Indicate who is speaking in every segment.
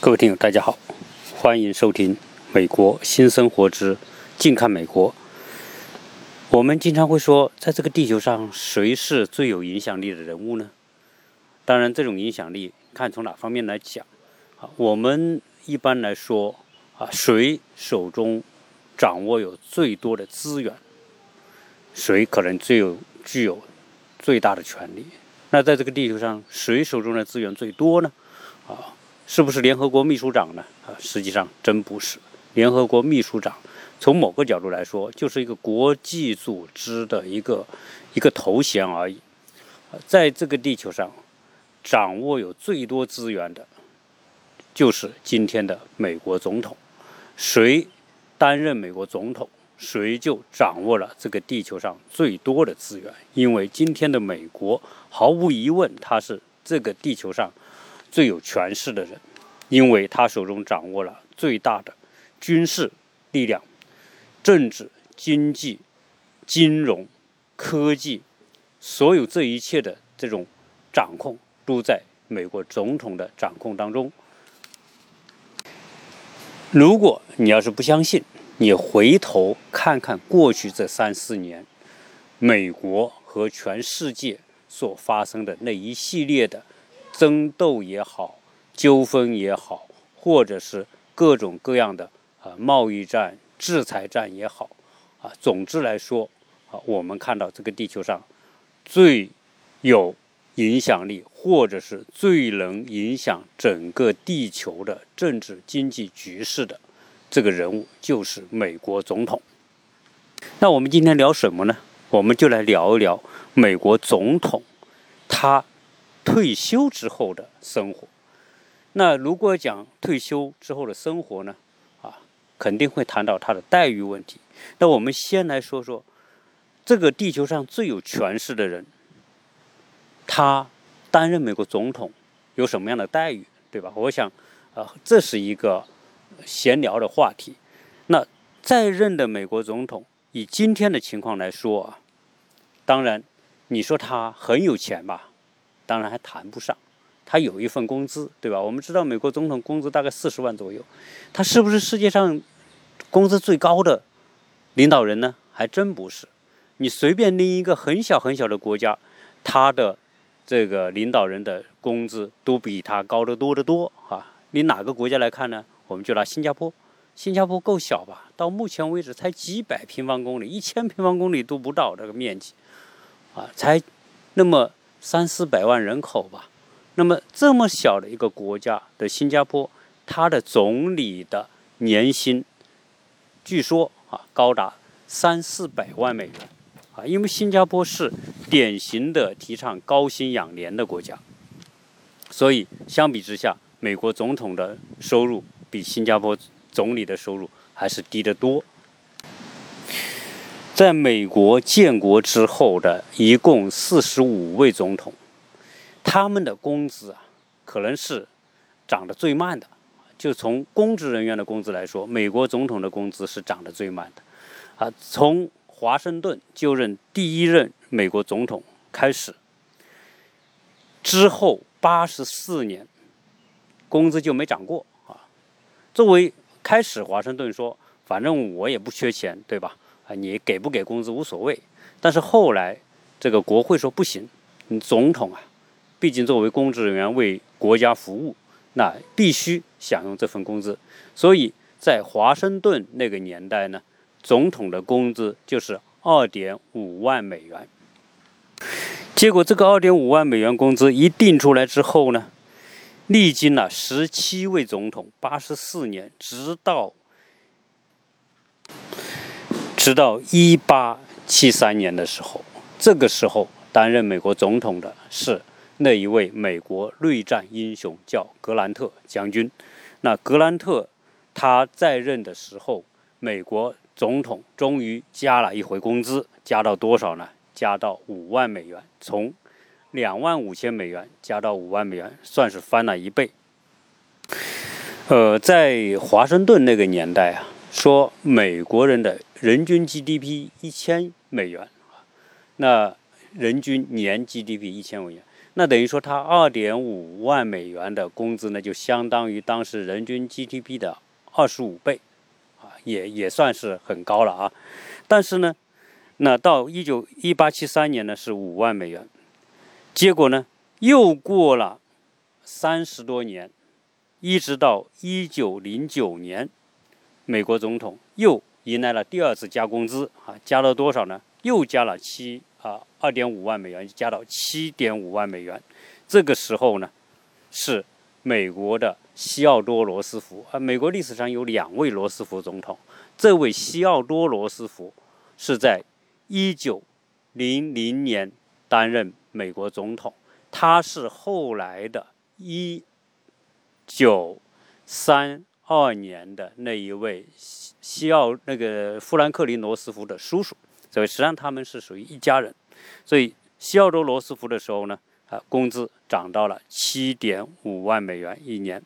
Speaker 1: 各位听友，大家好，欢迎收听《美国新生活之近看美国》。我们经常会说，在这个地球上，谁是最有影响力的人物呢？当然，这种影响力看从哪方面来讲。啊，我们一般来说，啊，谁手中掌握有最多的资源，谁可能最有具有最大的权利。那在这个地球上，谁手中的资源最多呢？啊？是不是联合国秘书长呢？啊，实际上真不是。联合国秘书长从某个角度来说，就是一个国际组织的一个一个头衔而已。在这个地球上，掌握有最多资源的，就是今天的美国总统。谁担任美国总统，谁就掌握了这个地球上最多的资源。因为今天的美国，毫无疑问，它是这个地球上。最有权势的人，因为他手中掌握了最大的军事力量、政治、经济、金融、科技，所有这一切的这种掌控都在美国总统的掌控当中。如果你要是不相信，你回头看看过去这三四年，美国和全世界所发生的那一系列的。争斗也好，纠纷也好，或者是各种各样的啊贸易战、制裁战也好，啊，总之来说，啊，我们看到这个地球上最有影响力，或者是最能影响整个地球的政治经济局势的这个人物，就是美国总统。那我们今天聊什么呢？我们就来聊一聊美国总统，他。退休之后的生活，那如果讲退休之后的生活呢？啊，肯定会谈到他的待遇问题。那我们先来说说这个地球上最有权势的人，他担任美国总统有什么样的待遇，对吧？我想，呃，这是一个闲聊的话题。那在任的美国总统，以今天的情况来说啊，当然，你说他很有钱吧？当然还谈不上，他有一份工资，对吧？我们知道美国总统工资大概四十万左右，他是不是世界上工资最高的领导人呢？还真不是。你随便拎一个很小很小的国家，他的这个领导人的工资都比他高得多得多啊！你哪个国家来看呢？我们就拿新加坡，新加坡够小吧？到目前为止才几百平方公里，一千平方公里都不到这个面积啊，才那么。三四百万人口吧，那么这么小的一个国家的新加坡，它的总理的年薪，据说啊高达三四百万美元，啊，因为新加坡是典型的提倡高薪养廉的国家，所以相比之下，美国总统的收入比新加坡总理的收入还是低得多。在美国建国之后的一共四十五位总统，他们的工资啊，可能是涨得最慢的。就从公职人员的工资来说，美国总统的工资是涨得最慢的。啊，从华盛顿就任第一任美国总统开始，之后八十四年，工资就没涨过啊。作为开始，华盛顿说：“反正我也不缺钱，对吧？”啊，你给不给工资无所谓，但是后来这个国会说不行，你总统啊，毕竟作为公职人员为国家服务，那必须享用这份工资。所以在华盛顿那个年代呢，总统的工资就是二点五万美元。结果这个二点五万美元工资一定出来之后呢，历经了十七位总统，八十四年，直到。直到一八七三年的时候，这个时候担任美国总统的是那一位美国内战英雄，叫格兰特将军。那格兰特他在任的时候，美国总统终于加了一回工资，加到多少呢？加到五万美元，从两万五千美元加到五万美元，算是翻了一倍。呃，在华盛顿那个年代啊。说美国人的人均 GDP 一千美元，那人均年 GDP 一千美元，那等于说他二点五万美元的工资呢，就相当于当时人均 GDP 的二十五倍，啊，也也算是很高了啊。但是呢，那到一九一八七三年呢是五万美元，结果呢又过了三十多年，一直到一九零九年，美国总统又迎来了第二次加工资啊，加了多少呢？又加了七啊二点五万美元，加到七点五万美元。这个时候呢，是美国的西奥多·罗斯福啊。美国历史上有两位罗斯福总统，这位西奥多·罗斯福是在一九零零年担任美国总统，他是后来的一九三二年的那一位西西奥那个富兰克林·罗斯福的叔叔。所以实际上他们是属于一家人，所以西奥多·罗斯福的时候呢，啊，工资涨到了七点五万美元一年。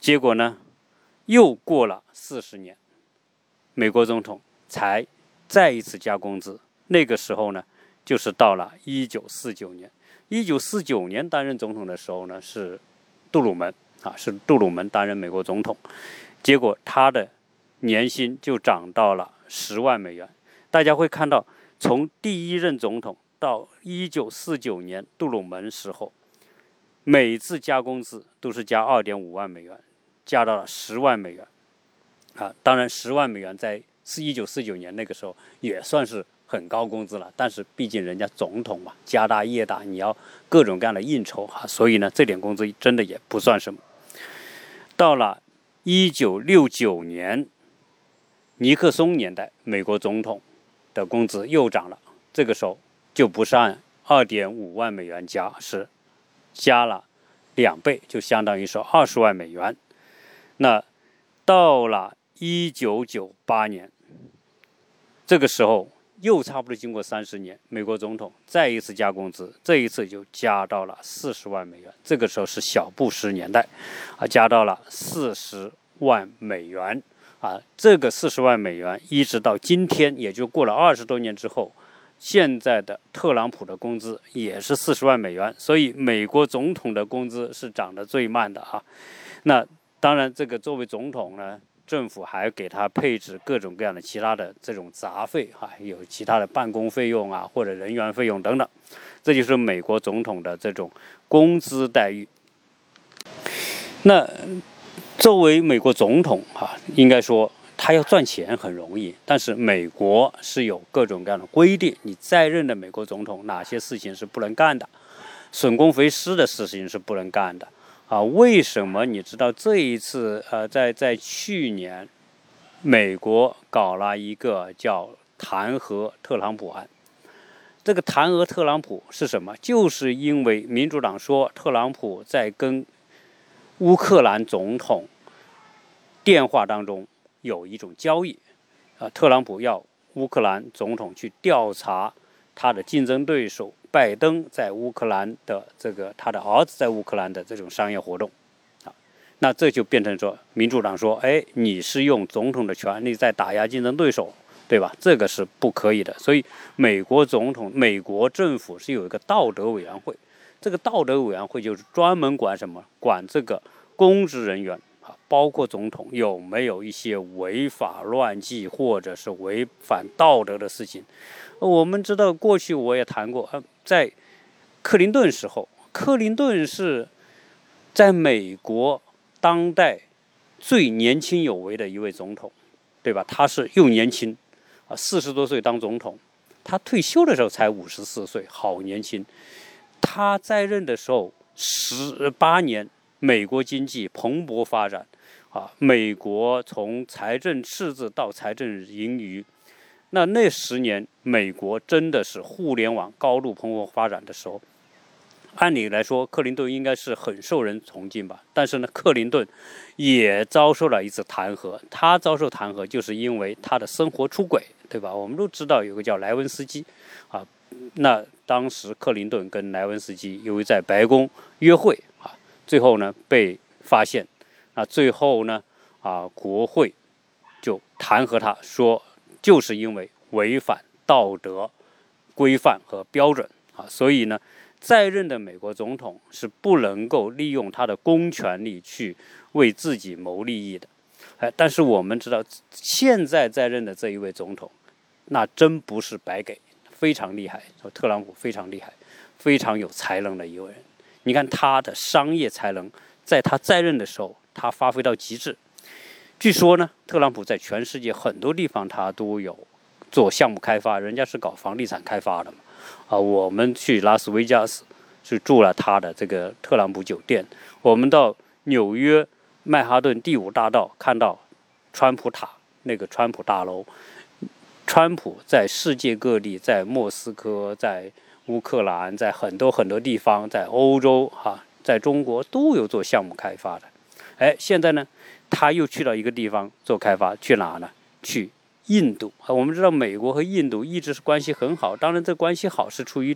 Speaker 1: 结果呢，又过了四十年，美国总统才再一次加工资。那个时候呢，就是到了一九四九年。一九四九年担任总统的时候呢，是杜鲁门啊，是杜鲁门担任美国总统。结果他的年薪就涨到了十万美元。大家会看到，从第一任总统到一九四九年杜鲁门时候，每次加工资都是加二点五万美元，加到了十万美元。啊，当然十万美元在是一九四九年那个时候也算是很高工资了，但是毕竟人家总统嘛，家大业大，你要各种各样的应酬哈，所以呢，这点工资真的也不算什么。到了一九六九年，尼克松年代，美国总统。的工资又涨了，这个时候就不是按二点五万美元加，是加了两倍，就相当于说二十万美元。那到了一九九八年，这个时候又差不多经过三十年，美国总统再一次加工资，这一次就加到了四十万美元。这个时候是小布什年代，啊，加到了四十万美元。啊，这个四十万美元一直到今天，也就过了二十多年之后，现在的特朗普的工资也是四十万美元。所以，美国总统的工资是涨得最慢的哈。那当然，这个作为总统呢，政府还给他配置各种各样的其他的这种杂费哈，有其他的办公费用啊，或者人员费用等等。这就是美国总统的这种工资待遇。那。作为美国总统啊，应该说他要赚钱很容易，但是美国是有各种各样的规定，你在任的美国总统哪些事情是不能干的，损公肥私的事情是不能干的啊？为什么？你知道这一次呃，在在去年，美国搞了一个叫弹劾特朗普案，这个弹劾特朗普是什么？就是因为民主党说特朗普在跟。乌克兰总统电话当中有一种交易，啊，特朗普要乌克兰总统去调查他的竞争对手拜登在乌克兰的这个他的儿子在乌克兰的这种商业活动，啊，那这就变成说民主党说，哎，你是用总统的权力在打压竞争对手，对吧？这个是不可以的。所以美国总统、美国政府是有一个道德委员会。这个道德委员会就是专门管什么？管这个公职人员啊，包括总统有没有一些违法乱纪或者是违反道德的事情。我们知道，过去我也谈过，在克林顿时候，克林顿是在美国当代最年轻有为的一位总统，对吧？他是又年轻啊，四十多岁当总统，他退休的时候才五十四岁，好年轻。他在任的时候，十八年，美国经济蓬勃发展，啊，美国从财政赤字到财政盈余，那那十年，美国真的是互联网高度蓬勃发展的时候。按理来说，克林顿应该是很受人崇敬吧？但是呢，克林顿也遭受了一次弹劾。他遭受弹劾，就是因为他的生活出轨，对吧？我们都知道有个叫莱文斯基，啊，那。当时克林顿跟莱文斯基由于在白宫约会啊，最后呢被发现，那最后呢啊国会就弹劾他说，就是因为违反道德规范和标准啊，所以呢在任的美国总统是不能够利用他的公权力去为自己谋利益的。哎，但是我们知道，现在在任的这一位总统，那真不是白给，非常厉害。特朗普非常厉害，非常有才能的一位人。你看他的商业才能，在他在任的时候，他发挥到极致。据说呢，特朗普在全世界很多地方他都有做项目开发，人家是搞房地产开发的嘛。啊，我们去拉斯维加斯去住了他的这个特朗普酒店。我们到纽约曼哈顿第五大道看到川普塔那个川普大楼。川普在世界各地，在莫斯科，在乌克兰，在很多很多地方，在欧洲哈，在中国都有做项目开发的。哎，现在呢，他又去到一个地方做开发，去哪呢？去。印度啊，我们知道美国和印度一直是关系很好，当然这关系好是出于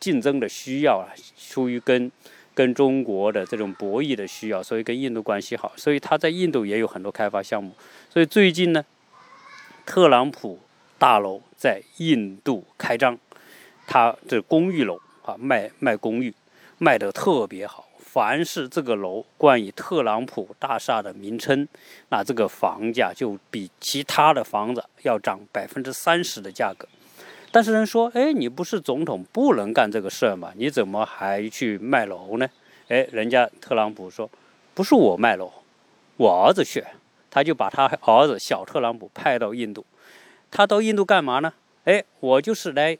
Speaker 1: 竞争的需要啊，出于跟跟中国的这种博弈的需要，所以跟印度关系好，所以他在印度也有很多开发项目。所以最近呢，特朗普大楼在印度开张，他这公寓楼啊，卖卖公寓，卖得特别好。凡是这个楼冠以特朗普大厦的名称，那这个房价就比其他的房子要涨百分之三十的价格。但是人说，哎，你不是总统，不能干这个事儿嘛？你怎么还去卖楼呢？哎，人家特朗普说，不是我卖楼，我儿子去，他就把他儿子小特朗普派到印度。他到印度干嘛呢？哎，我就是来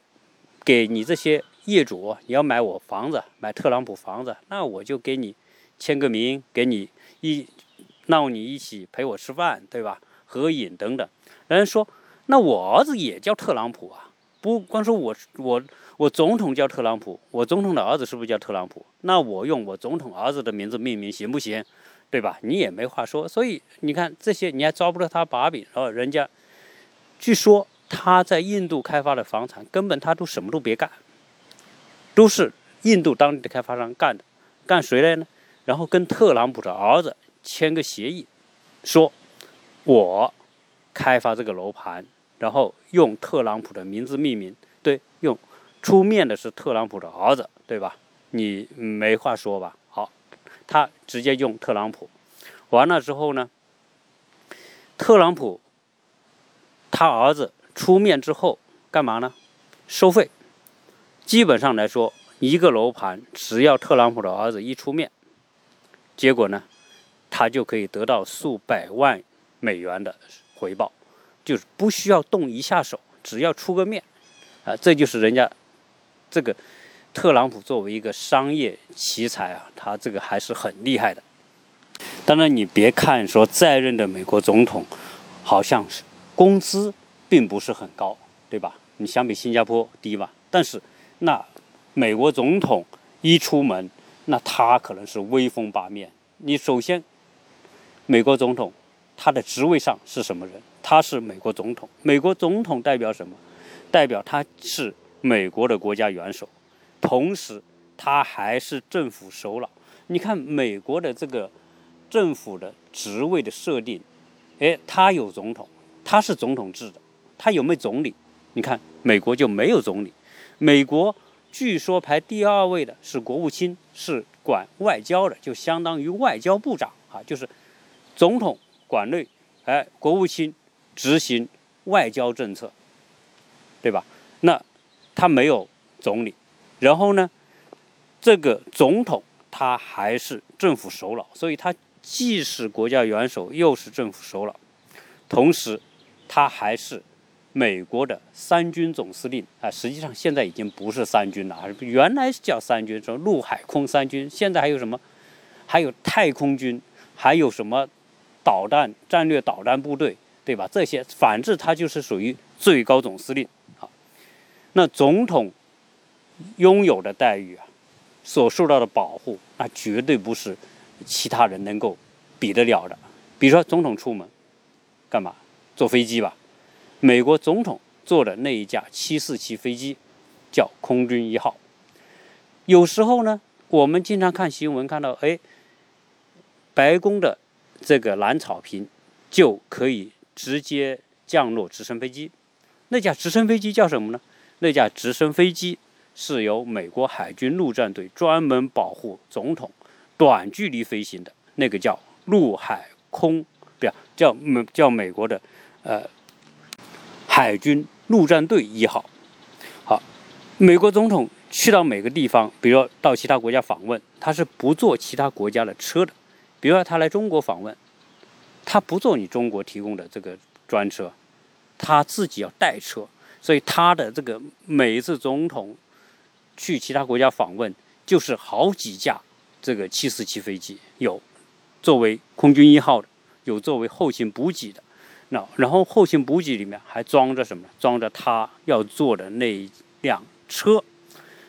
Speaker 1: 给你这些。业主，你要买我房子，买特朗普房子，那我就给你签个名，给你一让你一起陪我吃饭，对吧？合影等等。人家说，那我儿子也叫特朗普啊，不光说我我我总统叫特朗普，我总统的儿子是不是叫特朗普？那我用我总统儿子的名字命名行不行？对吧？你也没话说。所以你看这些，你还抓不到他把柄。然后人家据说他在印度开发的房产，根本他都什么都别干。都是印度当地的开发商干的，干谁来呢？然后跟特朗普的儿子签个协议，说我开发这个楼盘，然后用特朗普的名字命名，对，用出面的是特朗普的儿子，对吧？你没话说吧？好，他直接用特朗普，完了之后呢，特朗普他儿子出面之后干嘛呢？收费。基本上来说，一个楼盘只要特朗普的儿子一出面，结果呢，他就可以得到数百万美元的回报，就是不需要动一下手，只要出个面，啊，这就是人家这个特朗普作为一个商业奇才啊，他这个还是很厉害的。当然，你别看说在任的美国总统好像是工资并不是很高，对吧？你相比新加坡低吧，但是。那美国总统一出门，那他可能是威风八面。你首先，美国总统他的职位上是什么人？他是美国总统。美国总统代表什么？代表他是美国的国家元首，同时他还是政府首脑。你看美国的这个政府的职位的设定，哎，他有总统，他是总统制的。他有没有总理？你看美国就没有总理。美国据说排第二位的是国务卿，是管外交的，就相当于外交部长啊，就是总统管内，哎，国务卿执行外交政策，对吧？那他没有总理，然后呢，这个总统他还是政府首脑，所以他既是国家元首，又是政府首脑，同时他还是。美国的三军总司令啊，实际上现在已经不是三军了，原来叫三军，说陆海空三军，现在还有什么？还有太空军，还有什么导弹战略导弹部队，对吧？这些，反正他就是属于最高总司令。啊，那总统拥有的待遇啊，所受到的保护，那绝对不是其他人能够比得了的。比如说，总统出门干嘛？坐飞机吧。美国总统坐的那一架七四七飞机叫空军一号。有时候呢，我们经常看新闻看到，哎，白宫的这个蓝草坪就可以直接降落直升飞机。那架直升飞机叫什么呢？那架直升飞机是由美国海军陆战队专门保护总统短距离飞行的那个叫陆海空，不要叫美叫美国的呃海军陆战队一号。好，美国总统去到每个地方，比如到其他国家访问，他是不坐其他国家的车的。比如说他来中国访问，他不坐你中国提供的这个专车，他自己要带车。所以他的这个每一次总统去其他国家访问，就是好几架这个七四七飞机，有作为空军一号的，有作为后勤补给的。那然后后勤补给里面还装着什么？装着他要坐的那一辆车。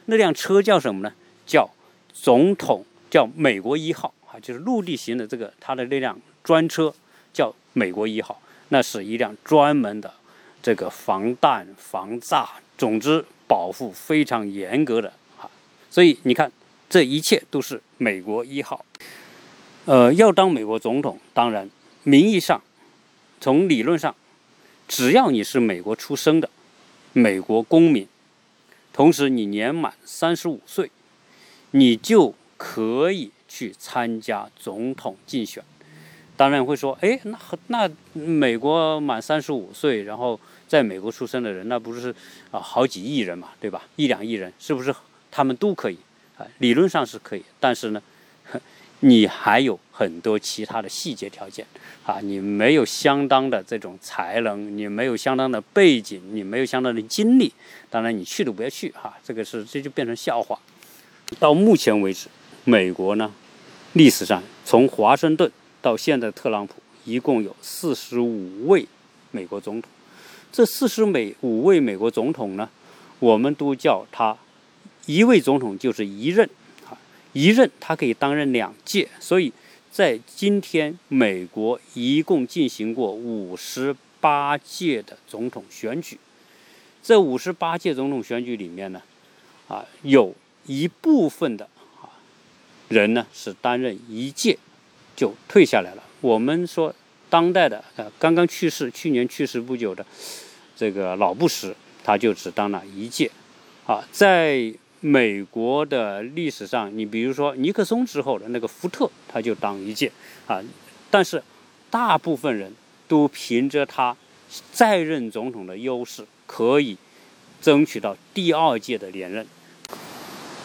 Speaker 1: 那辆车叫什么呢？叫总统叫美国一号啊，就是陆地型的这个他的那辆专车叫美国一号。那是一辆专门的。这个防弹、防炸，总之保护非常严格的啊，所以你看，这一切都是美国一号。呃，要当美国总统，当然名义上，从理论上，只要你是美国出生的美国公民，同时你年满三十五岁，你就可以去参加总统竞选。当然会说，哎，那那美国满三十五岁，然后在美国出生的人，那不是啊好几亿人嘛，对吧？一两亿人，是不是他们都可以？啊，理论上是可以，但是呢，你还有很多其他的细节条件啊，你没有相当的这种才能，你没有相当的背景，你没有相当的经历，当然你去都不要去哈，这个是这就变成笑话。到目前为止，美国呢，历史上从华盛顿。到现在，特朗普一共有四十五位美国总统。这四十美五位美国总统呢，我们都叫他一位总统就是一任，一任他可以担任两届。所以在今天，美国一共进行过五十八届的总统选举。这五十八届总统选举里面呢，啊，有一部分的啊人呢是担任一届。就退下来了。我们说，当代的呃，刚刚去世，去年去世不久的这个老布什，他就只当了一届。啊，在美国的历史上，你比如说尼克松之后的那个福特，他就当一届。啊，但是大部分人都凭着他在任总统的优势，可以争取到第二届的连任。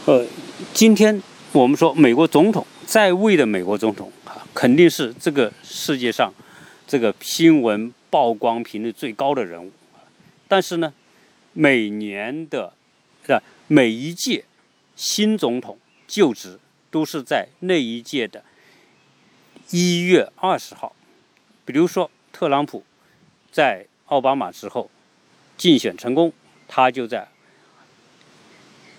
Speaker 1: 呃，今天我们说美国总统在位的美国总统啊。肯定是这个世界上这个新闻曝光频率最高的人物，但是呢，每年的是每一届新总统就职都是在那一届的一月二十号。比如说特朗普在奥巴马之后竞选成功，他就在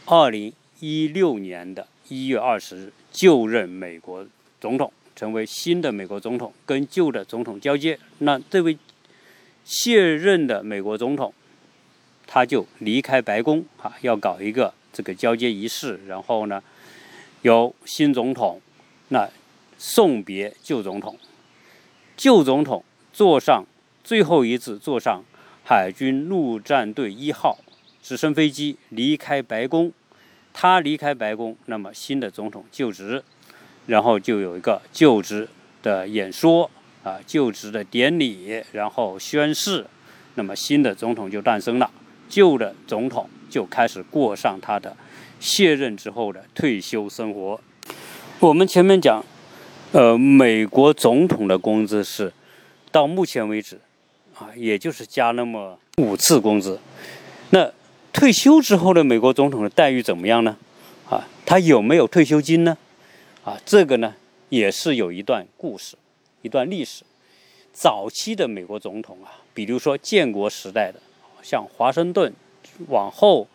Speaker 1: 二零一六年的一月二十日就任美国总统。成为新的美国总统，跟旧的总统交接。那这位卸任的美国总统，他就离开白宫啊，要搞一个这个交接仪式。然后呢，由新总统那送别旧总统，旧总统坐上最后一次坐上海军陆战队一号直升飞机离开白宫。他离开白宫，那么新的总统就职。然后就有一个就职的演说啊，就职的典礼，然后宣誓，那么新的总统就诞生了，旧的总统就开始过上他的卸任之后的退休生活。我们前面讲，呃，美国总统的工资是到目前为止啊，也就是加那么五次工资。那退休之后的美国总统的待遇怎么样呢？啊，他有没有退休金呢？啊，这个呢也是有一段故事，一段历史。早期的美国总统啊，比如说建国时代的，像华盛顿，往后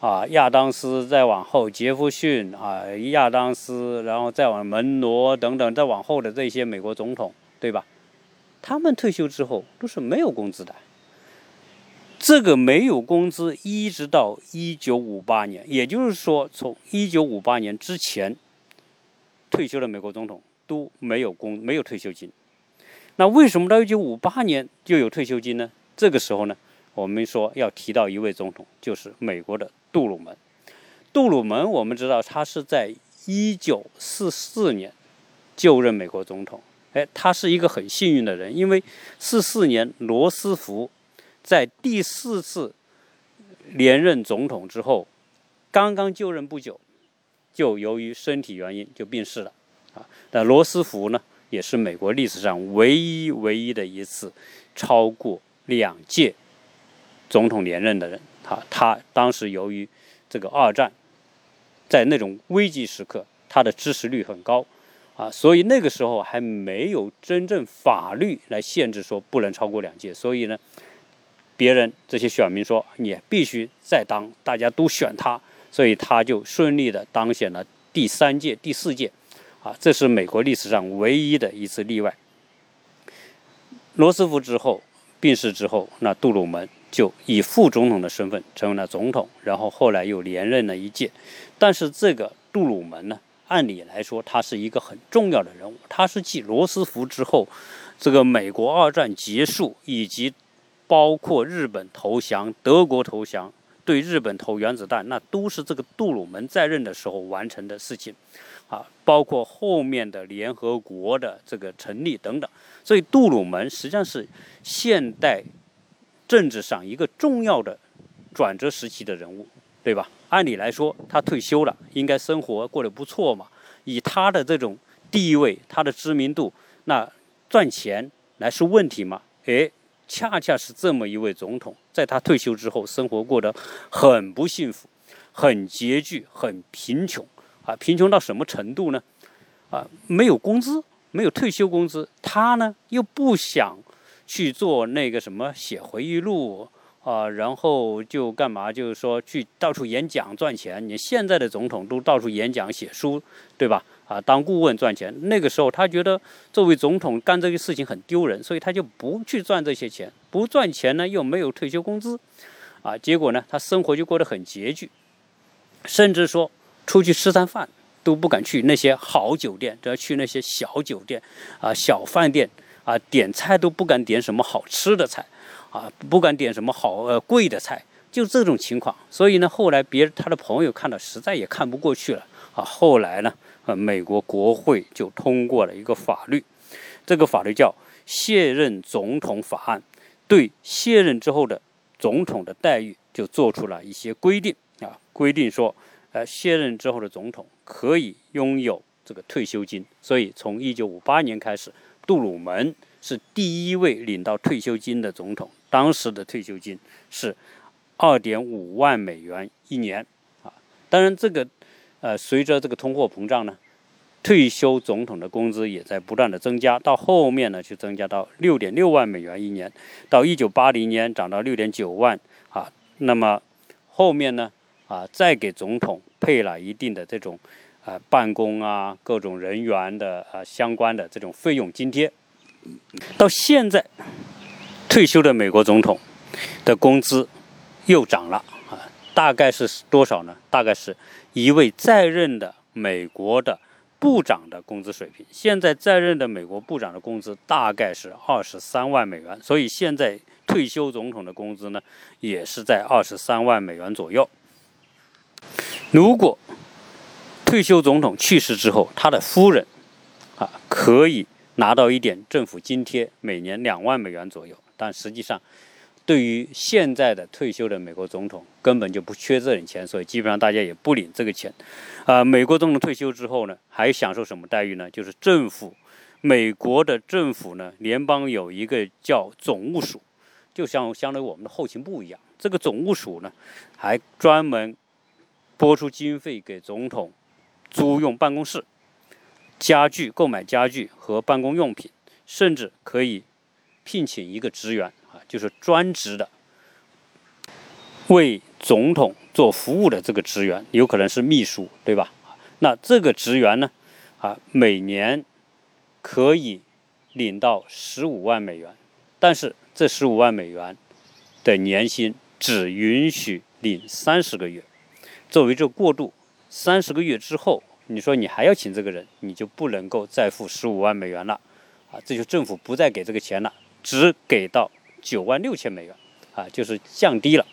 Speaker 1: 啊亚当斯，再往后杰弗逊啊亚当斯，然后再往门罗等等，再往后的这些美国总统，对吧？他们退休之后都是没有工资的。这个没有工资一直到一九五八年，也就是说从一九五八年之前。退休的美国总统都没有工没有退休金，那为什么到一九五八年就有退休金呢？这个时候呢，我们说要提到一位总统，就是美国的杜鲁门。杜鲁门我们知道他是在一九四四年就任美国总统，哎，他是一个很幸运的人，因为四四年罗斯福在第四次连任总统之后，刚刚就任不久，就由于身体原因就病逝了，啊，那罗斯福呢，也是美国历史上唯一唯一的一次超过两届总统连任的人，他他当时由于这个二战。在那种危急时刻，他的支持率很高，啊，所以那个时候还没有真正法律来限制说不能超过两届，所以呢，别人这些选民说你必须再当，大家都选他，所以他就顺利的当选了第三届、第四届，啊，这是美国历史上唯一的一次例外。罗斯福之后病逝之后，那杜鲁门。就以副总统的身份成为了总统，然后后来又连任了一届。但是这个杜鲁门呢，按理来说他是一个很重要的人物，他是继罗斯福之后，这个美国二战结束以及包括日本投降、德国投降、对日本投原子弹，那都是这个杜鲁门在任的时候完成的事情，啊，包括后面的联合国的这个成立等等。所以杜鲁门实际上是现代。政治上一个重要的转折时期的人物，对吧？按理来说，他退休了，应该生活过得不错嘛。以他的这种地位，他的知名度，那赚钱来是问题吗？诶，恰恰是这么一位总统，在他退休之后，生活过得很不幸福，很拮据，很贫穷啊！贫穷到什么程度呢？啊，没有工资，没有退休工资，他呢又不想。去做那个什么写回忆录啊，然后就干嘛？就是说去到处演讲赚钱。你现在的总统都到处演讲写书，对吧？啊，当顾问赚钱。那个时候他觉得作为总统干这个事情很丢人，所以他就不去赚这些钱。不赚钱呢，又没有退休工资，啊，结果呢，他生活就过得很拮据，甚至说出去吃餐饭都不敢去那些好酒店，都要去那些小酒店啊、小饭店。啊，点菜都不敢点什么好吃的菜，啊，不敢点什么好呃贵的菜，就这种情况。所以呢，后来别他的朋友看到实在也看不过去了，啊，后来呢，呃，美国国会就通过了一个法律，这个法律叫《卸任总统法案》，对卸任之后的总统的待遇就做出了一些规定啊，规定说，呃，卸任之后的总统可以拥有这个退休金，所以从一九五八年开始。杜鲁门是第一位领到退休金的总统，当时的退休金是二点五万美元一年啊。当然，这个呃，随着这个通货膨胀呢，退休总统的工资也在不断的增加，到后面呢，就增加到六点六万美元一年，到一九八零年涨到六点九万啊。那么后面呢啊，再给总统配了一定的这种。啊，办公啊，各种人员的啊相关的这种费用津贴，到现在退休的美国总统的工资又涨了啊，大概是多少呢？大概是一位在任的美国的部长的工资水平。现在在任的美国部长的工资大概是二十三万美元，所以现在退休总统的工资呢，也是在二十三万美元左右。如果退休总统去世之后，他的夫人，啊，可以拿到一点政府津贴，每年两万美元左右。但实际上，对于现在的退休的美国总统，根本就不缺这点钱，所以基本上大家也不领这个钱。啊，美国总统退休之后呢，还享受什么待遇呢？就是政府，美国的政府呢，联邦有一个叫总务署，就像相当于我们的后勤部一样。这个总务署呢，还专门拨出经费给总统。租用办公室、家具、购买家具和办公用品，甚至可以聘请一个职员啊，就是专职的为总统做服务的这个职员，有可能是秘书，对吧？那这个职员呢，啊，每年可以领到十五万美元，但是这十五万美元的年薪只允许领三十个月，作为这过渡。三十个月之后，你说你还要请这个人，你就不能够再付十五万美元了，啊，这就政府不再给这个钱了，只给到九万六千美元，啊，就是降低了。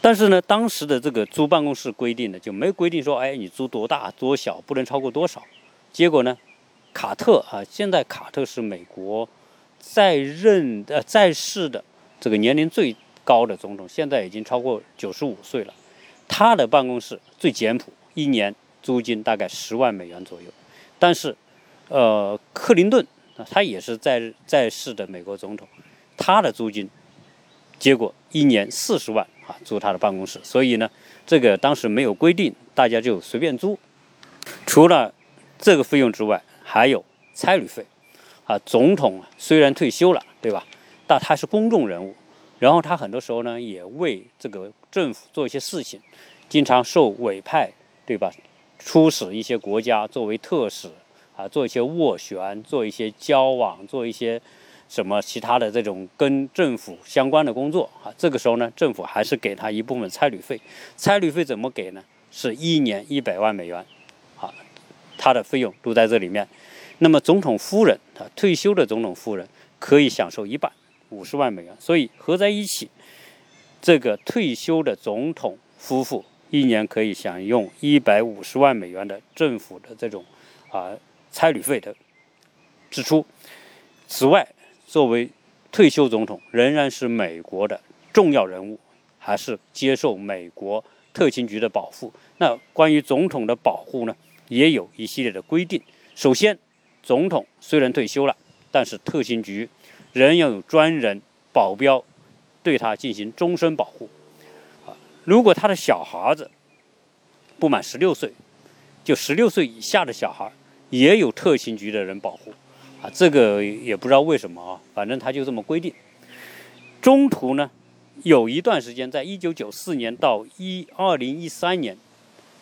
Speaker 1: 但是呢，当时的这个租办公室规定呢，就没规定说，哎，你租多大多小，不能超过多少。结果呢，卡特啊，现在卡特是美国在任呃在世的这个年龄最高的总统，现在已经超过九十五岁了。他的办公室最简朴，一年租金大概十万美元左右。但是，呃，克林顿，他也是在在世的美国总统，他的租金结果一年四十万。啊，租他的办公室，所以呢，这个当时没有规定，大家就随便租。除了这个费用之外，还有差旅费。啊，总统虽然退休了，对吧？但他是公众人物，然后他很多时候呢，也为这个政府做一些事情，经常受委派，对吧？出使一些国家，作为特使啊，做一些斡旋，做一些交往，做一些。什么其他的这种跟政府相关的工作啊？这个时候呢，政府还是给他一部分差旅费。差旅费怎么给呢？是一年一百万美元，啊，他的费用都在这里面。那么总统夫人，啊退休的总统夫人可以享受一半，五十万美元。所以合在一起，这个退休的总统夫妇一年可以享用一百五十万美元的政府的这种啊差旅费的支出。此外，作为退休总统，仍然是美国的重要人物，还是接受美国特勤局的保护。那关于总统的保护呢，也有一系列的规定。首先，总统虽然退休了，但是特勤局仍要有专人保镖对他进行终身保护。啊，如果他的小孩子不满十六岁，就十六岁以下的小孩，也有特勤局的人保护。啊，这个也不知道为什么啊，反正他就这么规定。中途呢，有一段时间，在一九九四年到一二零一三年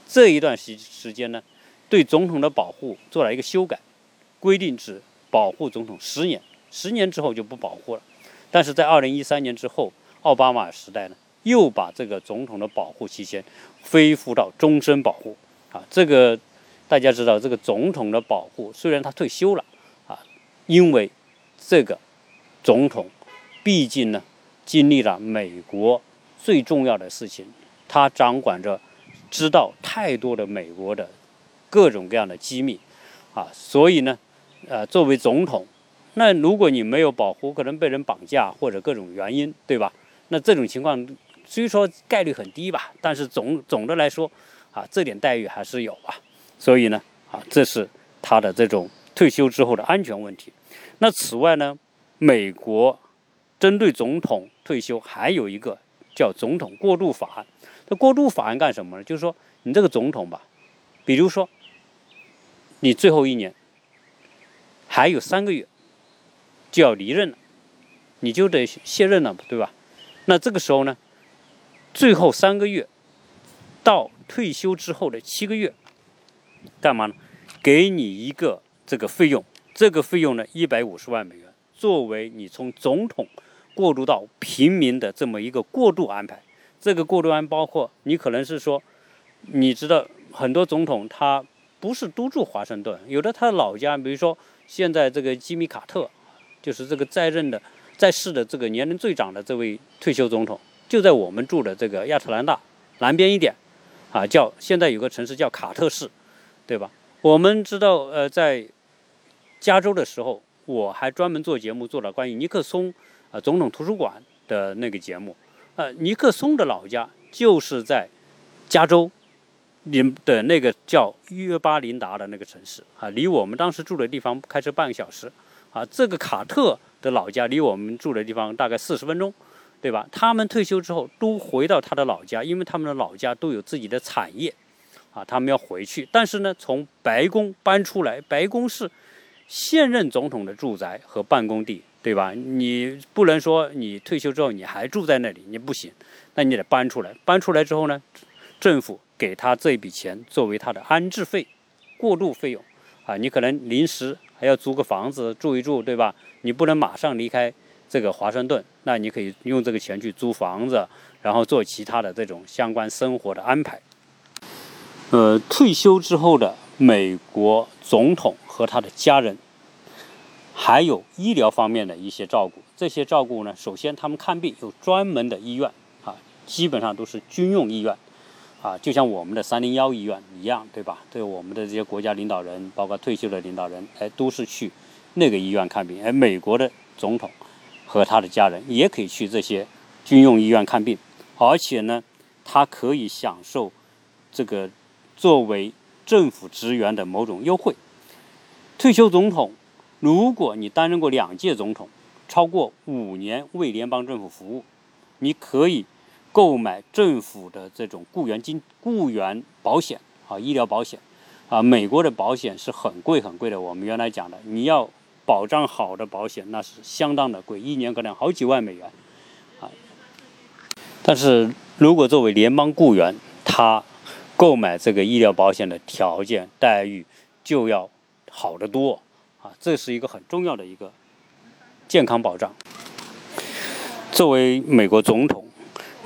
Speaker 1: 这一段时时间呢，对总统的保护做了一个修改，规定只保护总统十年，十年之后就不保护了。但是在二零一三年之后，奥巴马时代呢，又把这个总统的保护期限恢复到终身保护。啊，这个大家知道，这个总统的保护虽然他退休了啊。因为这个总统毕竟呢，经历了美国最重要的事情，他掌管着知道太多的美国的各种各样的机密啊，所以呢，呃，作为总统，那如果你没有保护，可能被人绑架或者各种原因，对吧？那这种情况虽说概率很低吧，但是总总的来说啊，这点待遇还是有啊。所以呢，啊，这是他的这种退休之后的安全问题。那此外呢，美国针对总统退休还有一个叫总统过渡法案。这过渡法案干什么呢？就是说，你这个总统吧，比如说你最后一年还有三个月就要离任了，你就得卸任了，对吧？那这个时候呢，最后三个月到退休之后的七个月，干嘛呢？给你一个这个费用。这个费用呢，一百五十万美元，作为你从总统过渡到平民的这么一个过渡安排。这个过渡安包括你可能是说，你知道很多总统他不是都住华盛顿，有的他的老家，比如说现在这个吉米卡特，就是这个在任的在世的这个年龄最长的这位退休总统，就在我们住的这个亚特兰大南边一点，啊，叫现在有个城市叫卡特市，对吧？我们知道，呃，在加州的时候，我还专门做节目，做了关于尼克松啊总统图书馆的那个节目。呃，尼克松的老家就是在加州林的那个叫约巴林达的那个城市啊，离我们当时住的地方开车半个小时。啊，这个卡特的老家离我们住的地方大概四十分钟，对吧？他们退休之后都回到他的老家，因为他们的老家都有自己的产业，啊，他们要回去。但是呢，从白宫搬出来，白宫是。现任总统的住宅和办公地，对吧？你不能说你退休之后你还住在那里，你不行，那你得搬出来。搬出来之后呢，政府给他这笔钱作为他的安置费、过渡费用啊。你可能临时还要租个房子住一住，对吧？你不能马上离开这个华盛顿，那你可以用这个钱去租房子，然后做其他的这种相关生活的安排。呃，退休之后的美国总统。和他的家人，还有医疗方面的一些照顾。这些照顾呢，首先他们看病有专门的医院啊，基本上都是军用医院，啊，就像我们的三零幺医院一样，对吧？对我们的这些国家领导人，包括退休的领导人，哎，都是去那个医院看病。哎，美国的总统和他的家人也可以去这些军用医院看病，而且呢，他可以享受这个作为政府职员的某种优惠。退休总统，如果你担任过两届总统，超过五年为联邦政府服务，你可以购买政府的这种雇员金、雇员保险啊，医疗保险啊。美国的保险是很贵很贵的，我们原来讲的，你要保障好的保险，那是相当的贵，一年可能好几万美元啊。但是如果作为联邦雇员，他购买这个医疗保险的条件待遇就要。好得多啊！这是一个很重要的一个健康保障。作为美国总统，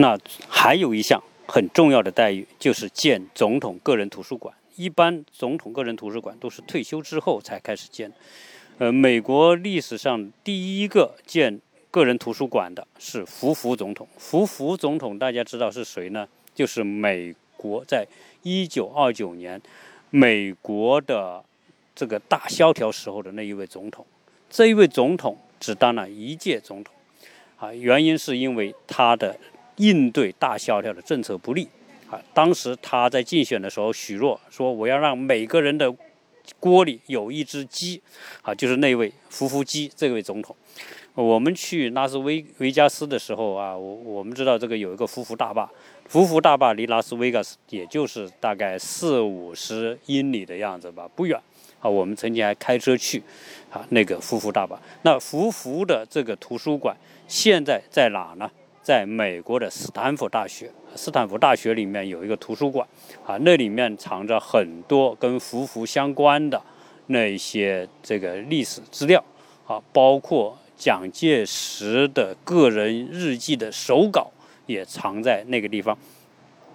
Speaker 1: 那还有一项很重要的待遇，就是建总统个人图书馆。一般总统个人图书馆都是退休之后才开始建。呃，美国历史上第一个建个人图书馆的是福福总统。福福总统大家知道是谁呢？就是美国在一九二九年美国的。这个大萧条时候的那一位总统，这一位总统只当了一届总统，啊，原因是因为他的应对大萧条的政策不利，啊，当时他在竞选的时候许诺说我要让每个人的锅里有一只鸡，啊，就是那位福福鸡这位总统。我们去拉斯维维加斯的时候啊，我我们知道这个有一个福福大坝，福福大坝离拉斯维加斯也就是大概四五十英里的样子吧，不远。啊，我们曾经还开车去，啊，那个福福大坝。那福福的这个图书馆现在在哪呢？在美国的斯坦福大学。斯坦福大学里面有一个图书馆，啊，那里面藏着很多跟福福相关的那些这个历史资料，啊，包括蒋介石的个人日记的手稿也藏在那个地方。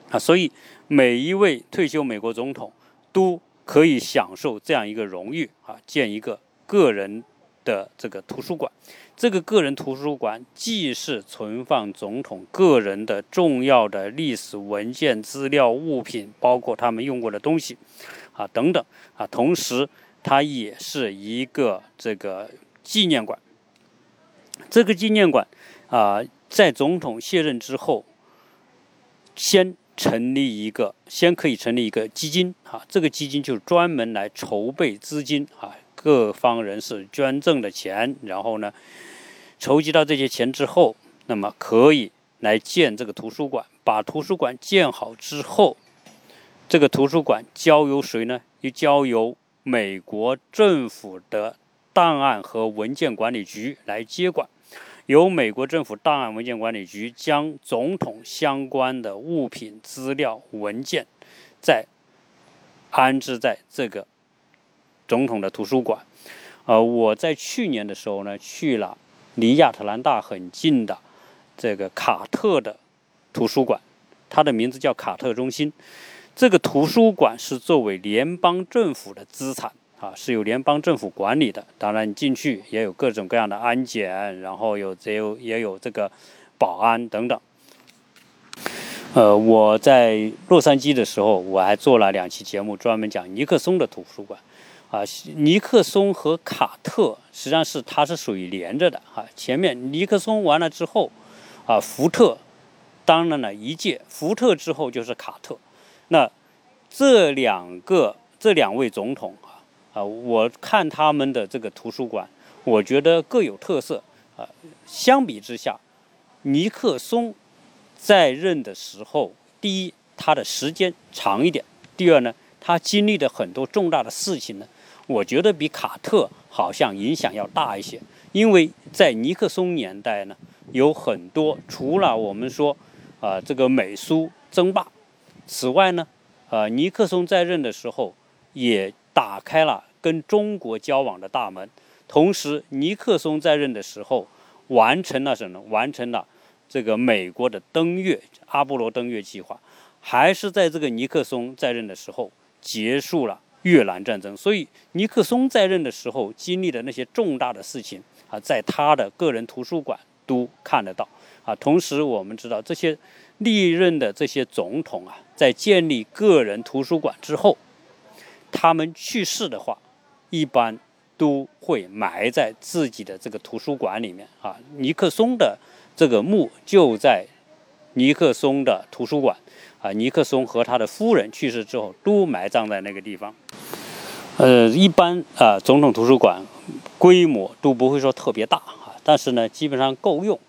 Speaker 1: 啊，所以每一位退休美国总统都。可以享受这样一个荣誉啊，建一个个人的这个图书馆。这个个人图书馆既是存放总统个人的重要的历史文件、资料、物品，包括他们用过的东西啊等等啊，同时它也是一个这个纪念馆。这个纪念馆啊，在总统卸任之后，先。成立一个，先可以成立一个基金啊，这个基金就专门来筹备资金啊，各方人士捐赠的钱，然后呢，筹集到这些钱之后，那么可以来建这个图书馆。把图书馆建好之后，这个图书馆交由谁呢？又交由美国政府的档案和文件管理局来接管。由美国政府档案文件管理局将总统相关的物品、资料、文件，在安置在这个总统的图书馆。呃，我在去年的时候呢，去了离亚特兰大很近的这个卡特的图书馆，它的名字叫卡特中心。这个图书馆是作为联邦政府的资产。啊，是由联邦政府管理的。当然，进去也有各种各样的安检，然后有也有也有这个保安等等。呃，我在洛杉矶的时候，我还做了两期节目，专门讲尼克松的图书馆。啊，尼克松和卡特实际上是它是属于连着的。哈，前面尼克松完了之后，啊，福特当了了一届，福特之后就是卡特。那这两个这两位总统啊。啊，我看他们的这个图书馆，我觉得各有特色。啊，相比之下，尼克松在任的时候，第一，他的时间长一点；第二呢，他经历的很多重大的事情呢，我觉得比卡特好像影响要大一些。因为在尼克松年代呢，有很多除了我们说啊这个美苏争霸，此外呢，呃，尼克松在任的时候也打开了。跟中国交往的大门，同时尼克松在任的时候完成了什么？完成了这个美国的登月阿波罗登月计划，还是在这个尼克松在任的时候结束了越南战争。所以尼克松在任的时候经历的那些重大的事情啊，在他的个人图书馆都看得到啊。同时我们知道这些历任的这些总统啊，在建立个人图书馆之后，他们去世的话，一般都会埋在自己的这个图书馆里面啊。尼克松的这个墓就在尼克松的图书馆啊。尼克松和他的夫人去世之后，都埋葬在那个地方。呃，一般啊，总统图书馆规模都不会说特别大啊，但是呢，基本上够用。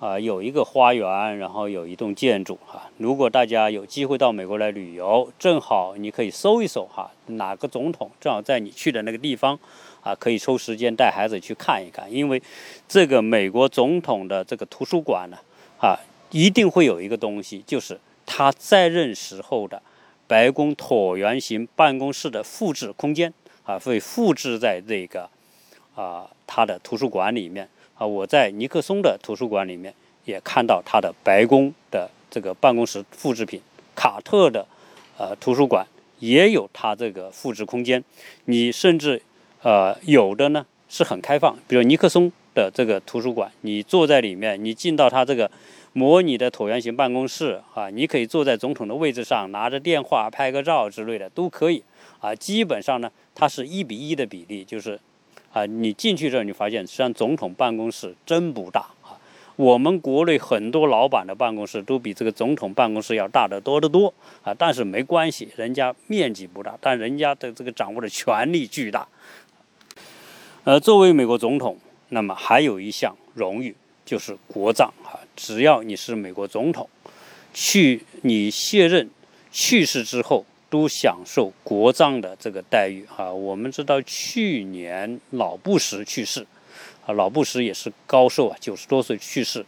Speaker 1: 啊，有一个花园，然后有一栋建筑哈。如果大家有机会到美国来旅游，正好你可以搜一搜哈，哪个总统正好在你去的那个地方，啊，可以抽时间带孩子去看一看。因为这个美国总统的这个图书馆呢，啊，一定会有一个东西，就是他在任时候的白宫椭圆形办公室的复制空间啊，会复制在这个啊他的图书馆里面。啊，我在尼克松的图书馆里面也看到他的白宫的这个办公室复制品，卡特的呃图书馆也有他这个复制空间。你甚至呃有的呢是很开放，比如尼克松的这个图书馆，你坐在里面，你进到他这个模拟的椭圆形办公室啊，你可以坐在总统的位置上，拿着电话拍个照之类的都可以啊。基本上呢，它是一比一的比例，就是。啊，你进去之后，你发现实际上总统办公室真不大啊。我们国内很多老板的办公室都比这个总统办公室要大得多得多啊。但是没关系，人家面积不大，但人家的这个掌握的权力巨大。呃，作为美国总统，那么还有一项荣誉就是国葬啊。只要你是美国总统，去你卸任去世之后。都享受国葬的这个待遇啊！我们知道去年老布什去世，啊，老布什也是高寿啊，九十多岁去世，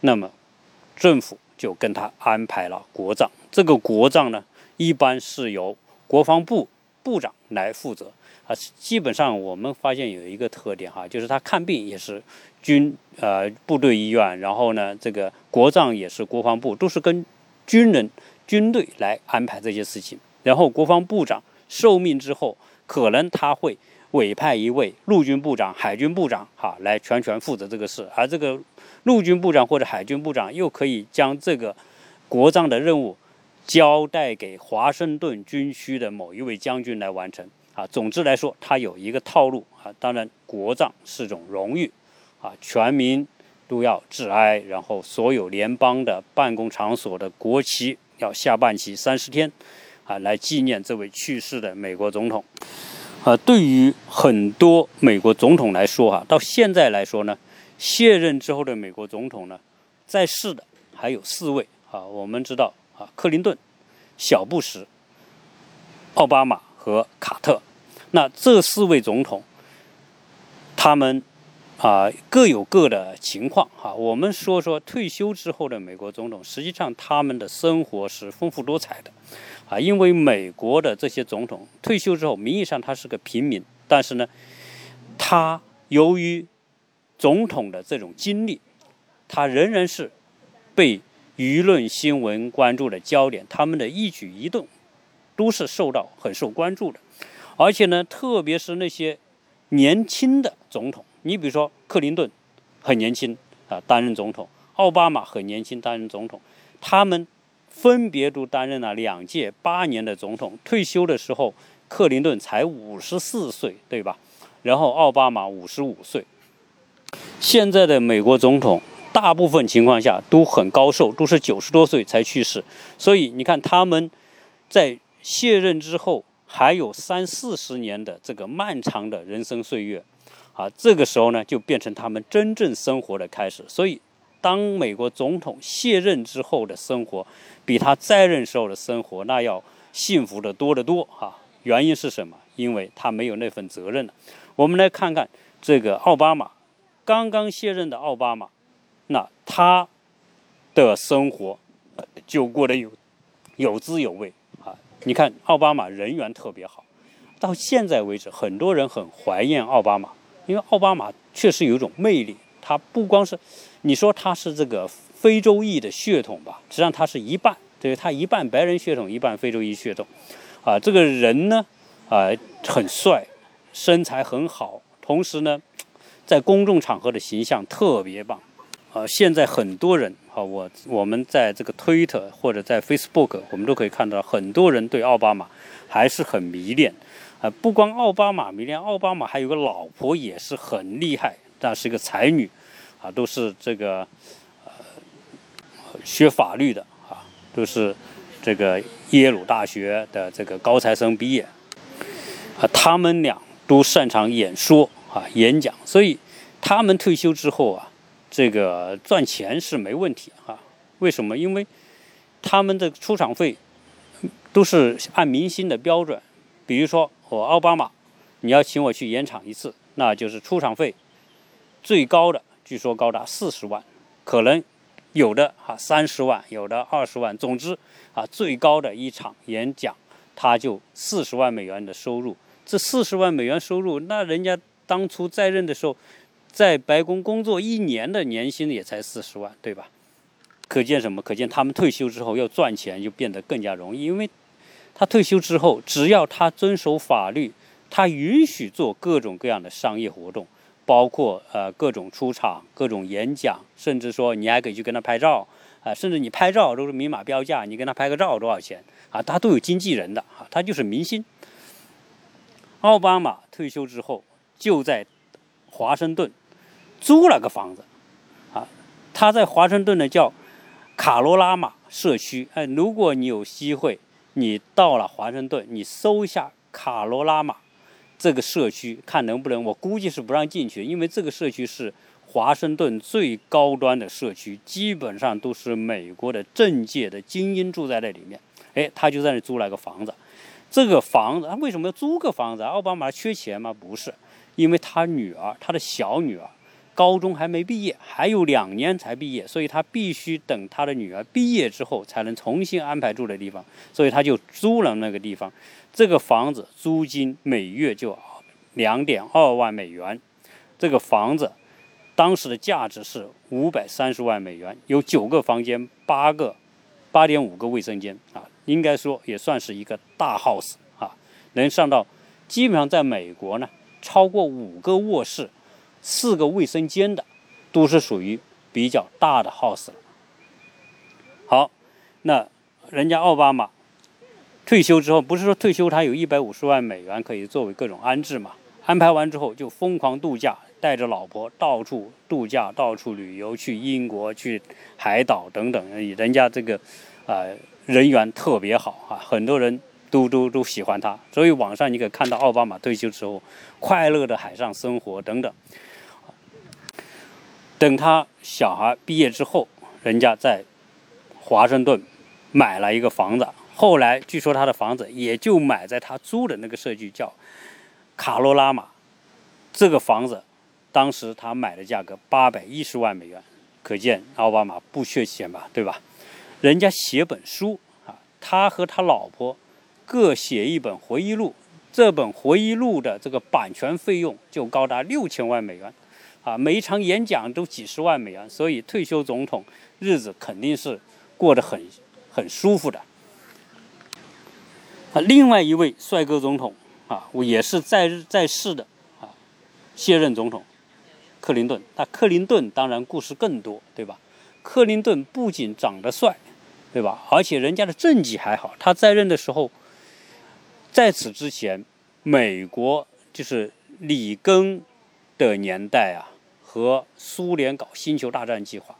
Speaker 1: 那么政府就跟他安排了国葬。这个国葬呢，一般是由国防部部长来负责啊。基本上我们发现有一个特点哈，就是他看病也是军呃部队医院，然后呢，这个国葬也是国防部，都是跟军人军队来安排这些事情。然后国防部长受命之后，可能他会委派一位陆军部长、海军部长，哈，来全权负责这个事。而这个陆军部长或者海军部长又可以将这个国葬的任务交代给华盛顿军区的某一位将军来完成。啊，总之来说，他有一个套路。啊，当然，国葬是种荣誉，啊，全民都要致哀，然后所有联邦的办公场所的国旗要下半旗三十天。啊，来纪念这位去世的美国总统。啊，对于很多美国总统来说，哈，到现在来说呢，卸任之后的美国总统呢，在世的还有四位。啊，我们知道，啊，克林顿、小布什、奥巴马和卡特。那这四位总统，他们。啊，各有各的情况哈。我们说说退休之后的美国总统，实际上他们的生活是丰富多彩的，啊，因为美国的这些总统退休之后，名义上他是个平民，但是呢，他由于总统的这种经历，他仍然是被舆论新闻关注的焦点，他们的一举一动都是受到很受关注的，而且呢，特别是那些年轻的总统。你比如说，克林顿很年轻啊，担任总统；奥巴马很年轻，担任总统。他们分别都担任了两届八年的总统。退休的时候，克林顿才五十四岁，对吧？然后奥巴马五十五岁。现在的美国总统大部分情况下都很高寿，都是九十多岁才去世。所以你看，他们在卸任之后还有三四十年的这个漫长的人生岁月。啊，这个时候呢，就变成他们真正生活的开始。所以，当美国总统卸任之后的生活，比他在任时候的生活那要幸福的多得多啊！原因是什么？因为他没有那份责任了。我们来看看这个奥巴马，刚刚卸任的奥巴马，那他的生活就过得有有滋有味！你看奥巴马人缘特别好，到现在为止，很多人很怀念奥巴马。因为奥巴马确实有一种魅力，他不光是你说他是这个非洲裔的血统吧，实际上他是一半，对他一半白人血统，一半非洲裔血统，啊，这个人呢，啊，很帅，身材很好，同时呢，在公众场合的形象特别棒，呃，现在很多人啊，我我们在这个推特或者在 Facebook，我们都可以看到很多人对奥巴马还是很迷恋。啊，不光奥巴马迷恋，奥巴马还有个老婆也是很厉害，但是一个才女，啊，都是这个呃学法律的啊，都是这个耶鲁大学的这个高材生毕业，啊，他们俩都擅长演说啊演讲，所以他们退休之后啊，这个赚钱是没问题啊。为什么？因为他们的出场费都是按明星的标准，比如说。我奥巴马，你要请我去演场一次，那就是出场费最高的，据说高达四十万，可能有的哈三十万，有的二十万，总之啊最高的一场演讲，他就四十万美元的收入。这四十万美元收入，那人家当初在任的时候，在白宫工作一年的年薪也才四十万，对吧？可见什么？可见他们退休之后要赚钱就变得更加容易，因为。他退休之后，只要他遵守法律，他允许做各种各样的商业活动，包括呃各种出场、各种演讲，甚至说你还可以去跟他拍照啊，甚至你拍照都是明码标价，你跟他拍个照多少钱啊？他都有经纪人的啊，他就是明星。奥巴马退休之后就在华盛顿租了个房子啊，他在华盛顿呢叫卡罗拉玛社区。哎，如果你有机会。你到了华盛顿，你搜一下卡罗拉玛这个社区，看能不能。我估计是不让进去，因为这个社区是华盛顿最高端的社区，基本上都是美国的政界的精英住在那里面。哎，他就在那租了个房子。这个房子他为什么要租个房子？奥巴马缺钱吗？不是，因为他女儿，他的小女儿。高中还没毕业，还有两年才毕业，所以他必须等他的女儿毕业之后才能重新安排住的地方，所以他就租了那个地方。这个房子租金每月就两点二万美元。这个房子当时的价值是五百三十万美元，有九个房间，八个八点五个卫生间啊，应该说也算是一个大 house 啊，能上到基本上在美国呢，超过五个卧室。四个卫生间的，都是属于比较大的 house 了。好，那人家奥巴马退休之后，不是说退休他有一百五十万美元可以作为各种安置嘛？安排完之后就疯狂度假，带着老婆到处度假、到处旅游，去英国、去海岛等等。人家这个啊人缘特别好啊，很多人。都都都喜欢他，所以网上你可以看到奥巴马退休之后快乐的海上生活等等。等他小孩毕业之后，人家在华盛顿买了一个房子，后来据说他的房子也就买在他租的那个社区，叫卡罗拉玛。这个房子当时他买的价格八百一十万美元，可见奥巴马不缺钱吧，对吧？人家写本书啊，他和他老婆。各写一本回忆录，这本回忆录的这个版权费用就高达六千万美元，啊，每一场演讲都几十万美元，所以退休总统日子肯定是过得很很舒服的。啊，另外一位帅哥总统啊，我也是在在世的啊，卸任总统克林顿。那克林顿当然故事更多，对吧？克林顿不仅长得帅，对吧？而且人家的政绩还好，他在任的时候。在此之前，美国就是里根的年代啊，和苏联搞星球大战计划，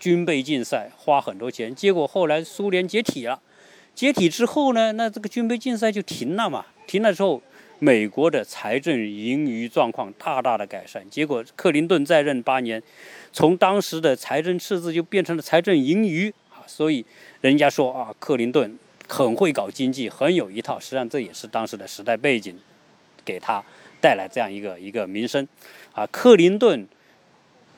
Speaker 1: 军备竞赛花很多钱，结果后来苏联解体了。解体之后呢，那这个军备竞赛就停了嘛。停了之后，美国的财政盈余状况大大的改善。结果克林顿在任八年，从当时的财政赤字就变成了财政盈余啊。所以人家说啊，克林顿。很会搞经济，很有一套。实际上，这也是当时的时代背景，给他带来这样一个一个名声。啊，克林顿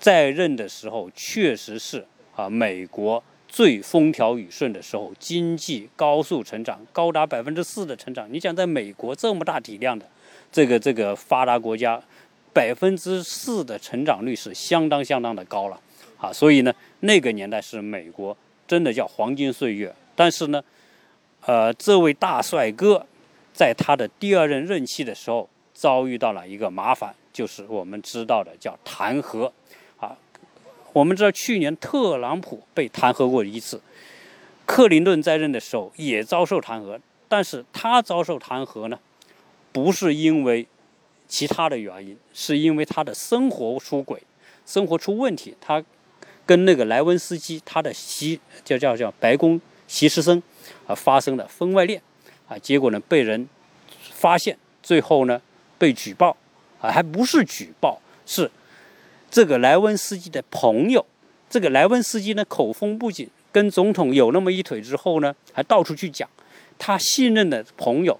Speaker 1: 在任的时候，确实是啊，美国最风调雨顺的时候，经济高速成长，高达百分之四的成长。你想，在美国这么大体量的这个这个发达国家，百分之四的成长率是相当相当的高了。啊，所以呢，那个年代是美国真的叫黄金岁月。但是呢，呃，这位大帅哥，在他的第二任任期的时候，遭遇到了一个麻烦，就是我们知道的叫弹劾。我们知道去年特朗普被弹劾过一次，克林顿在任的时候也遭受弹劾，但是他遭受弹劾呢，不是因为其他的原因，是因为他的生活出轨，生活出问题，他跟那个莱温斯基他的席叫叫叫白宫席士生啊发生了婚外恋啊，结果呢被人发现，最后呢被举报啊，还不是举报是。这个莱温斯基的朋友，这个莱温斯基呢口风不紧，跟总统有那么一腿之后呢，还到处去讲，他信任的朋友，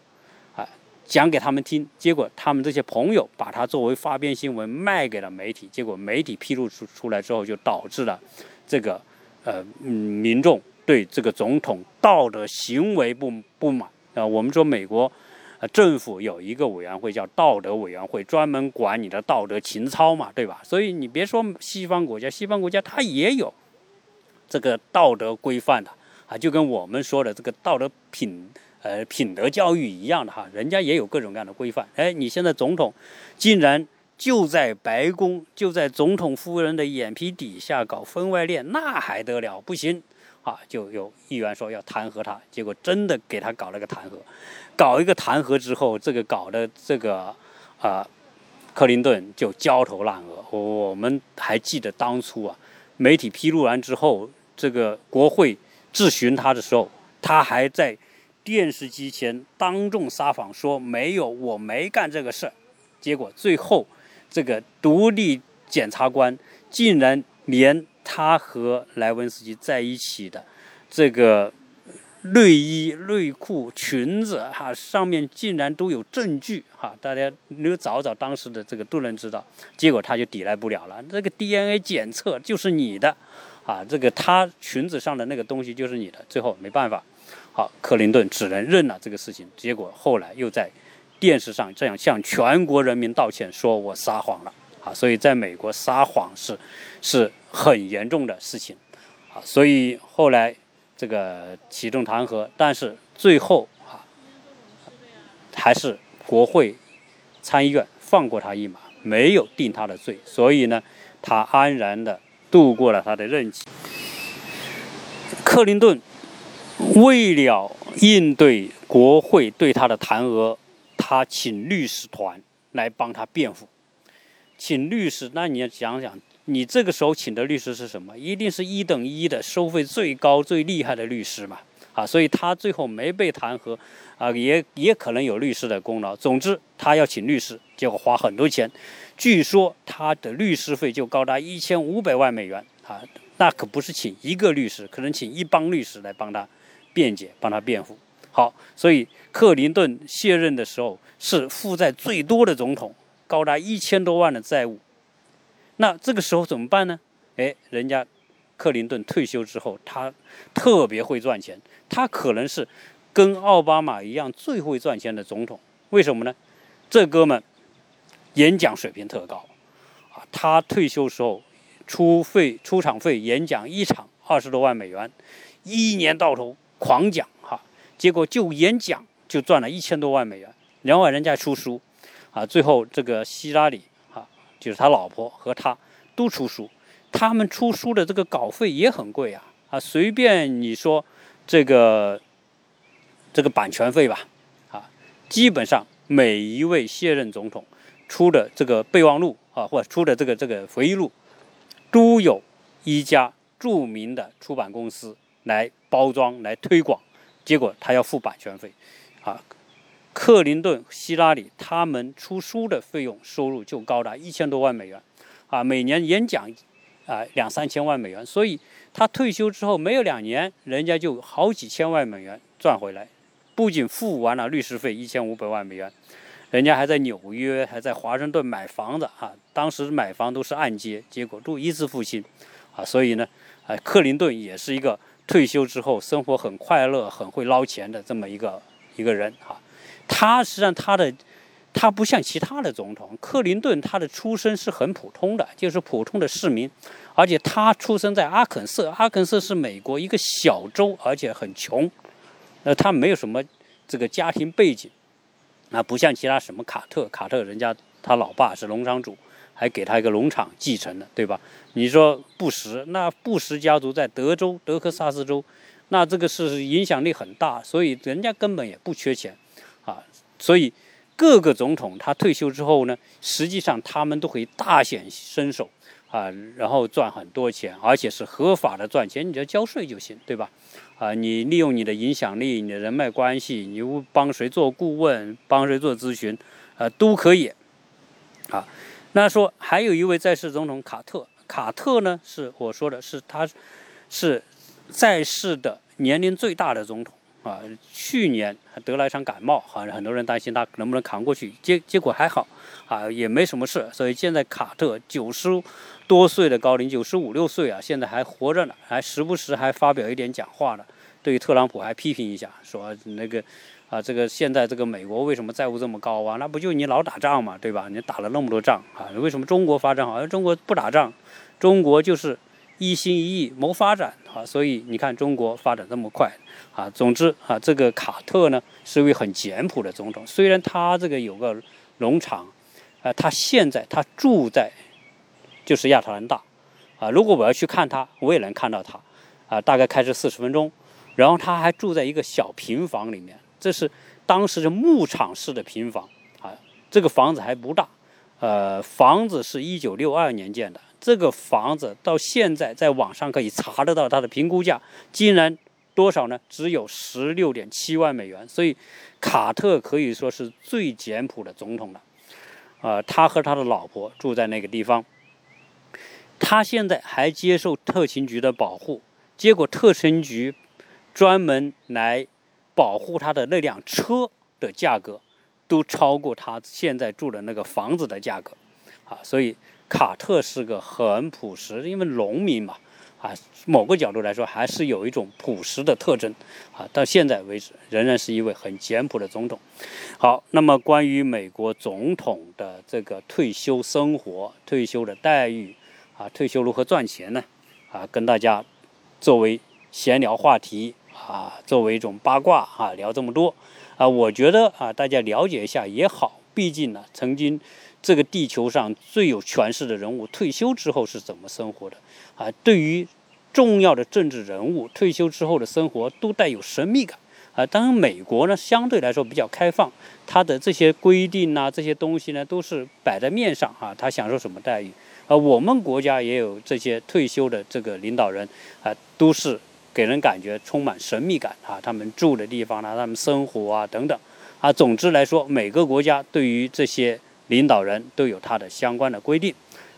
Speaker 1: 啊，讲给他们听，结果他们这些朋友把他作为花边新闻卖给了媒体，结果媒体披露出出来之后，就导致了这个呃民众对这个总统道德行为不不满啊。我们说美国。呃，政府有一个委员会叫道德委员会，专门管你的道德情操嘛，对吧？所以你别说西方国家，西方国家它也有这个道德规范的啊，就跟我们说的这个道德品呃品德教育一样的哈，人家也有各种各样的规范。哎，你现在总统竟然就在白宫，就在总统夫人的眼皮底下搞婚外恋，那还得了？不行。啊，就有议员说要弹劾他，结果真的给他搞了个弹劾，搞一个弹劾之后，这个搞的这个啊，克林顿就焦头烂额。我们还记得当初啊，媒体披露完之后，这个国会质询他的时候，他还在电视机前当众撒谎说没有，我没干这个事儿。结果最后，这个独立检察官竟然连。他和莱文斯基在一起的这个内衣、内裤、裙子，哈，上面竟然都有证据，哈，大家你找找当时的这个都能知道。结果他就抵赖不了了，这个 DNA 检测就是你的，啊，这个他裙子上的那个东西就是你的。最后没办法，好，克林顿只能认了这个事情。结果后来又在电视上这样向全国人民道歉，说我撒谎了，啊，所以在美国撒谎是是。很严重的事情，啊，所以后来这个启动弹劾，但是最后啊，还是国会参议院放过他一马，没有定他的罪，所以呢，他安然的度过了他的任期。克林顿为了应对国会对他的弹劾，他请律师团来帮他辩护，请律师，那你要想想。你这个时候请的律师是什么？一定是一等一的，收费最高、最厉害的律师嘛？啊，所以他最后没被弹劾，啊，也也可能有律师的功劳。总之，他要请律师，结果花很多钱。据说他的律师费就高达一千五百万美元啊，那可不是请一个律师，可能请一帮律师来帮他辩解、帮他辩护。好，所以克林顿卸任的时候是负债最多的总统，高达一千多万的债务。那这个时候怎么办呢？哎，人家克林顿退休之后，他特别会赚钱，他可能是跟奥巴马一样最会赚钱的总统。为什么呢？这哥们演讲水平特高啊！他退休时候出费出场费演讲一场二十多万美元，一年到头狂讲哈，结果就演讲就赚了一千多万美元。另外人家出书啊，最后这个希拉里。就是他老婆和他都出书，他们出书的这个稿费也很贵啊啊！随便你说这个这个版权费吧，啊，基本上每一位卸任总统出的这个备忘录啊，或者出的这个这个回忆录，都有一家著名的出版公司来包装来推广，结果他要付版权费，啊。克林顿、希拉里他们出书的费用收入就高达一千多万美元，啊，每年演讲啊两三千万美元，所以他退休之后没有两年，人家就好几千万美元赚回来，不仅付完了律师费一千五百万美元，人家还在纽约、还在华盛顿买房子啊，当时买房都是按揭，结果都一次付清，啊，所以呢，啊，克林顿也是一个退休之后生活很快乐、很会捞钱的这么一个一个人啊。他实际上他的，他不像其他的总统，克林顿他的出身是很普通的，就是普通的市民，而且他出生在阿肯色，阿肯色是美国一个小州，而且很穷，那他没有什么这个家庭背景，啊，不像其他什么卡特，卡特人家他老爸是农场主，还给他一个农场继承了，对吧？你说布什，那布什家族在德州德克萨斯州，那这个是影响力很大，所以人家根本也不缺钱，啊，所以各个总统他退休之后呢，实际上他们都可以大显身手。啊，然后赚很多钱，而且是合法的赚钱，你只要交税就行，对吧？啊，你利用你的影响力、你的人脉关系，你帮谁做顾问、帮谁做咨询，啊，都可以。啊，那说还有一位在世总统卡特，卡特呢是我说的是他，是在世的年龄最大的总统。啊，去年得了一场感冒，好像很多人担心他能不能扛过去，结结果还好，啊，也没什么事。所以现在卡特九十多岁的高龄，九十五六岁啊，现在还活着呢，还时不时还发表一点讲话呢。对于特朗普还批评一下，说那个啊，这个现在这个美国为什么债务这么高啊？那不就你老打仗嘛，对吧？你打了那么多仗啊，为什么中国发展好？中国不打仗，中国就是一心一意谋发展啊，所以你看中国发展这么快。啊，总之啊，这个卡特呢是位很简朴的总统。虽然他这个有个农场，啊，他现在他住在就是亚特兰大，啊，如果我要去看他，我也能看到他，啊，大概开车四十分钟。然后他还住在一个小平房里面，这是当时的牧场式的平房，啊，这个房子还不大，呃，房子是一九六二年建的，这个房子到现在在网上可以查得到它的评估价，竟然。多少呢？只有十六点七万美元，所以卡特可以说是最简朴的总统了。啊，他和他的老婆住在那个地方，他现在还接受特勤局的保护。结果特勤局专门来保护他的那辆车的价格，都超过他现在住的那个房子的价格。啊，所以卡特是个很朴实，因为农民嘛。啊，某个角度来说，还是有一种朴实的特征，啊，到现在为止，仍然是一位很简朴的总统。好，那么关于美国总统的这个退休生活、退休的待遇，啊，退休如何赚钱呢？啊，跟大家作为闲聊话题，啊，作为一种八卦，啊，聊这么多，啊，我觉得啊，大家了解一下也好，毕竟呢，曾经。这个地球上最有权势的人物退休之后是怎么生活的？啊，对于重要的政治人物退休之后的生活都带有神秘感。啊，当然美国呢相对来说比较开放，它的这些规定呐，这些东西呢都是摆在面上啊，他享受什么待遇？啊，我们国家也有这些退休的这个领导人啊，都是给人感觉充满神秘感啊，他们住的地方呢，他们生活啊等等。啊，总之来说，每个国家对于这些。领导人都有他的相关的规定，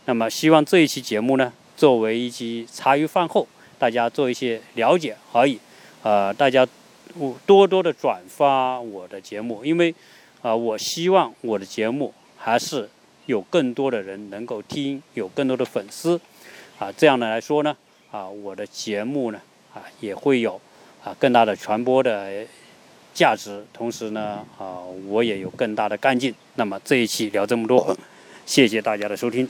Speaker 1: 那么希望这一期节目呢，作为一期茶余饭后，大家做一些了解而已。呃，大家多多的转发我的节目，因为啊，我希望我的节目还是有更多的人能够听，有更多的粉丝啊，这样的来说呢，啊，我的节目呢，啊，也会有啊更大的传播的。价值，同时呢，啊，我也有更大的干劲。那么这一期聊这么多，谢谢大家的收听。